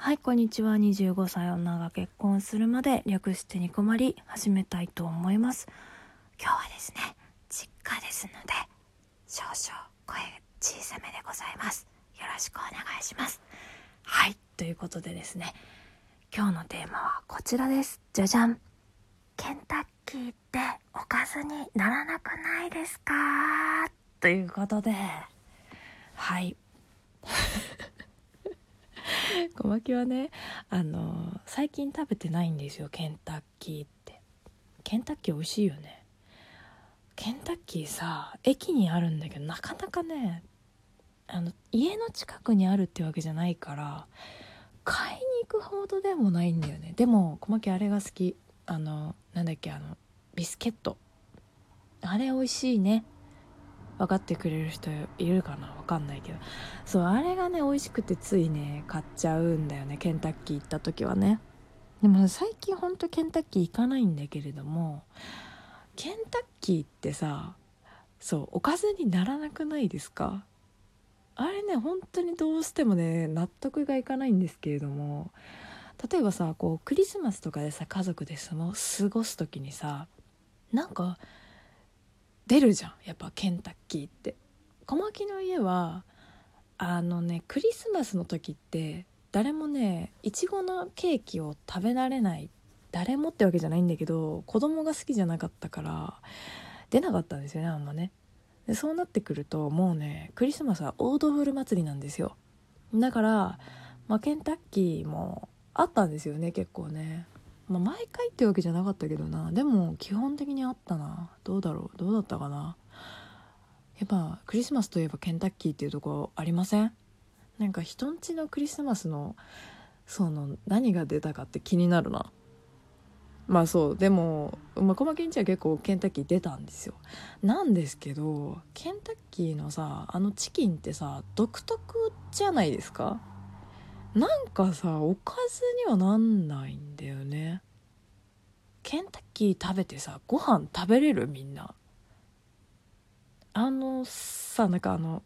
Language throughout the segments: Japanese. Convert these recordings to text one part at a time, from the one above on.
はい、こんにちは。25歳女が結婚するまで略してに困り始めたいと思います。今日はですね、実家ですので、少々声小さめでございます。よろしくお願いします。はい、ということでですね、今日のテーマはこちらです。じゃじゃん。ケンタッキーっておかずにならなくないですかということで、はい。小牧はねあの最近食べてないんですよケンタッキーって。ケンタッキー美味しいよね。ケンタッキーさ駅にあるんだけどなかなかねあの家の近くにあるってわけじゃないから買いに行くほどでもないんだよね。でも小牧あれが好き。あのなんだっけあのビスケット。あれ美味しいね。分かってくれる人いるかな分かんないけど。そうあれがね美味しくてついね買っちゃうんだよねケンタッキー行った時はね。でも最近ほんとケンタッキー行かないんだけれどもケンタッキーってさそうおかずにならなくないですか？あれね本当にどうしてもね納得がいかないんですけれども。例えばさこうクリスマスとかでさ家族でその過ごす時にさなんか出るじゃんやっぱケンタッキーって。小牧の家はあのねクリスマスの時って誰もねいちごのケーキを食べられない誰もってわけじゃないんだけど子供が好きじゃなかったから出なかったんですよねあんまね。でそうなってくるともうねクリスマスはオードブル祭りなんですよ。だから、まあ、ケンタッキーもあったんですよね結構ね。まあ、毎回ってわけじゃなかったけどな。でも基本的にあったな。どうだろう。どうだったかな。やっぱクリスマスといえばケンタッキーっていうとこありません？なんか人んちのクリスマスのその何が出たかって気になるな。まあそう。でも、まあ、小牧んちは結構ケンタッキー出たんですよ。なんですけどケンタッキーのさあのチキンってさ独特じゃないですか？なんかさおかずにはなんないんだよね。ケンタッキー食べてさご飯食べれるみんな。あのさなんかあの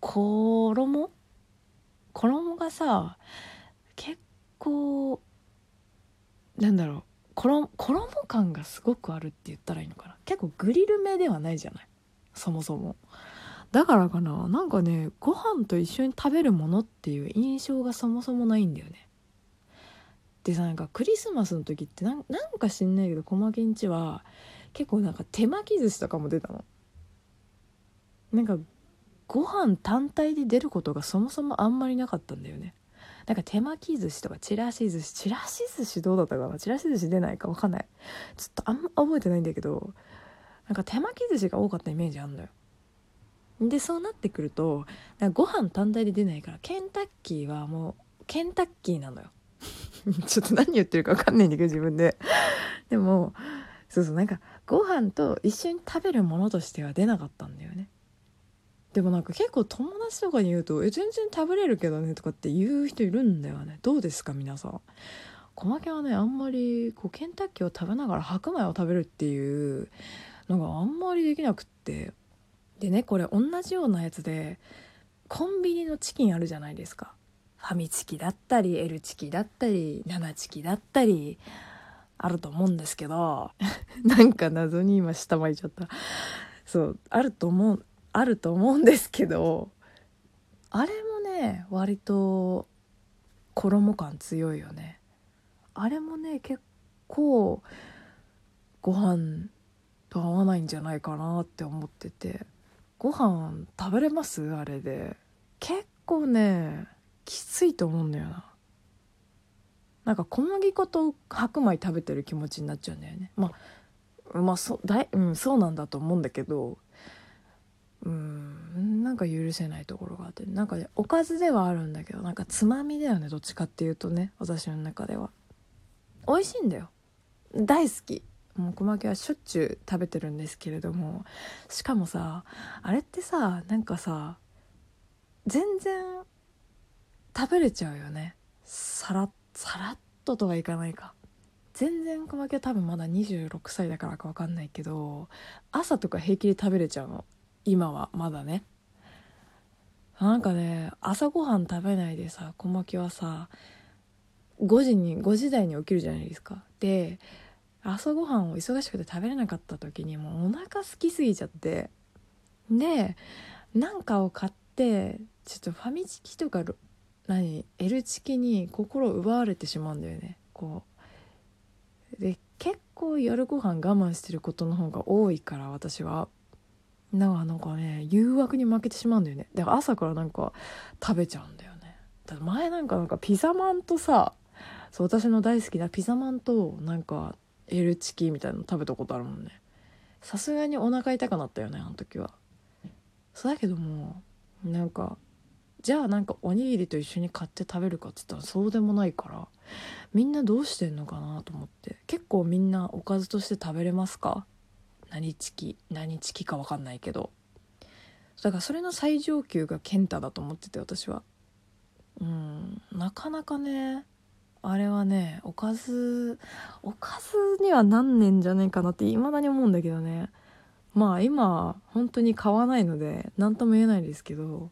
衣？衣がさ結構なんだろう衣衣感がすごくあるって言ったらいいのかな。結構グリル目ではないじゃない？そもそも。だからかな？なんかねご飯と一緒に食べるものっていう印象がそもそもないんだよね。でさなんかクリスマスの時ってなんか知んないけど小牧んちは結構なんか手巻き寿司とかも出たの。なんかご飯単体で出ることがそもそもあんまりなかったんだよね。なんか手巻き寿司とかちらし寿司ちらし寿司どうだったかな？ちらし寿司出ないか分かんない。ちょっとあんま覚えてないんだけどなんか手巻き寿司が多かったイメージあんのよ。でそうなってくるとご飯単体で出ないからケンタッキーはもうケンタッキーなのよ。ちょっと何言ってるか分かんないんだけど自分で。でもそうそうなんかご飯と一緒に食べるものとしては出なかったんだよね。でもなんか結構友達とかに言うと「え全然食べれるけどね」とかって言う人いるんだよね。どうですか皆さん。小牧はねあんまりこうケンタッキーを食べながら白米を食べるっていうのがあんまりできなくって。でねこれ同じようなやつでコンビニのチキンあるじゃないですか。ファミチキだったり L チキだったり生チキだったりあると思うんですけど なんか謎に今下巻いちゃった。そうあると思うあると思うんですけどあれもね割と衣感強いよね。あれもね結構ご飯と合わないんじゃないかなって思ってて。ご飯食べれます？あれで。結構ねきついと思うんだよな。なんか小麦粉と白米食べてる気持ちになっちゃうんだよね。まあまあそだい、うん、そうなんだと思うんだけど。うんなんか許せないところがあって。なんか、ね、おかずではあるんだけどなんかつまみだよねどっちかっていうとね私の中では。美味しいんだよ。大好き。もう小牧はしょっちゅう食べてるんですけれどもしかもさあれってさなんかさ全然食べれちゃうよね。さらさらっととはいかないか。全然小牧は多分まだ26歳だからか分かんないけど朝とか平気で食べれちゃうの。今はまだね。なんかね朝ごはん食べないでさ小牧はさ5時に5時台に起きるじゃないですか。で朝ごはんを忙しくて食べれなかった時にもうお腹空きすぎちゃって。でなんかを買ってちょっとファミチキとか何 L チキに心奪われてしまうんだよね。こう。で結構夜ご飯我慢してることの方が多いから私は。だからなんかね誘惑に負けてしまうんだよね。だから朝からなんか食べちゃうんだよね。だ前なんかなんかピザマンとさそう私の大好きなピザマンとなんか L チキみたいなの食べたことあるもんね。さすがにお腹痛くなったよねあの時は。そうだけどもなんかじゃあなんかおにぎりと一緒に買って食べるかっつったらそうでもないからみんなどうしてんのかなと思って。結構みんなおかずとして食べれますか？何チキ何チキか分かんないけど。だからそれの最上級が健太だと思ってて私は。うんなかなかねあれはねおかずおかずにはなんねんじゃねえかなっていまだに思うんだけどね。まあ今本当に買わないので何とも言えないですけど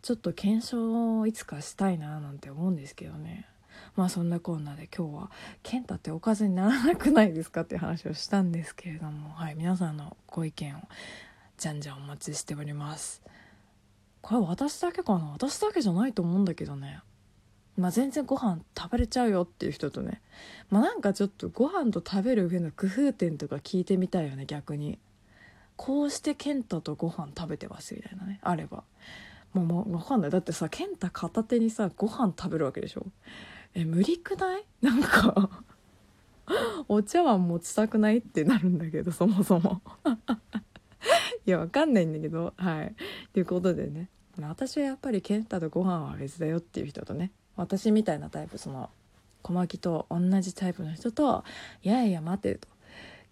ちょっと検証をいつかしたいななんて思うんですけどね。まあそんなこんなで今日は「健太っておかずにならなくないですか?」って話をしたんですけれども。はい皆さんのご意見をじゃんじゃんお待ちしております。これ私だけかな？私だけじゃないと思うんだけどね。まあ全然ご飯食べれちゃうよっていう人とね。まあなんかちょっとご飯と食べる上の工夫点とか聞いてみたいよね逆に。こうして健太とご飯食べてますみたいなねあれば。もうもう分かんない。だってさ健太片手にさご飯食べるわけでしょ。え無理くない？なんか お茶碗持ちたくないってなるんだけどそもそも。いやわかんないんだけど。はい。ということでね。私はやっぱり健太とご飯は別だよっていう人とね。私みたいなタイプその小牧と同じタイプの人といやいや待てと。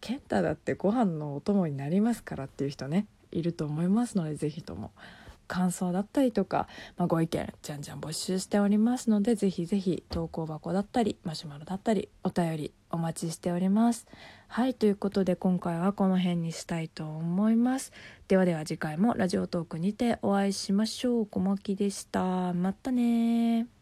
健太だってご飯のお供になりますからっていう人ねいると思いますので是非とも。感想だったりとか、まあ、ご意見じゃんじゃん募集しておりますのでぜひぜひ投稿箱だったりマシュマロだったりお便りお待ちしております。はいということで今回はこの辺にしたいと思います。ではでは次回もラジオトークにてお会いしましょう。小牧でした。またね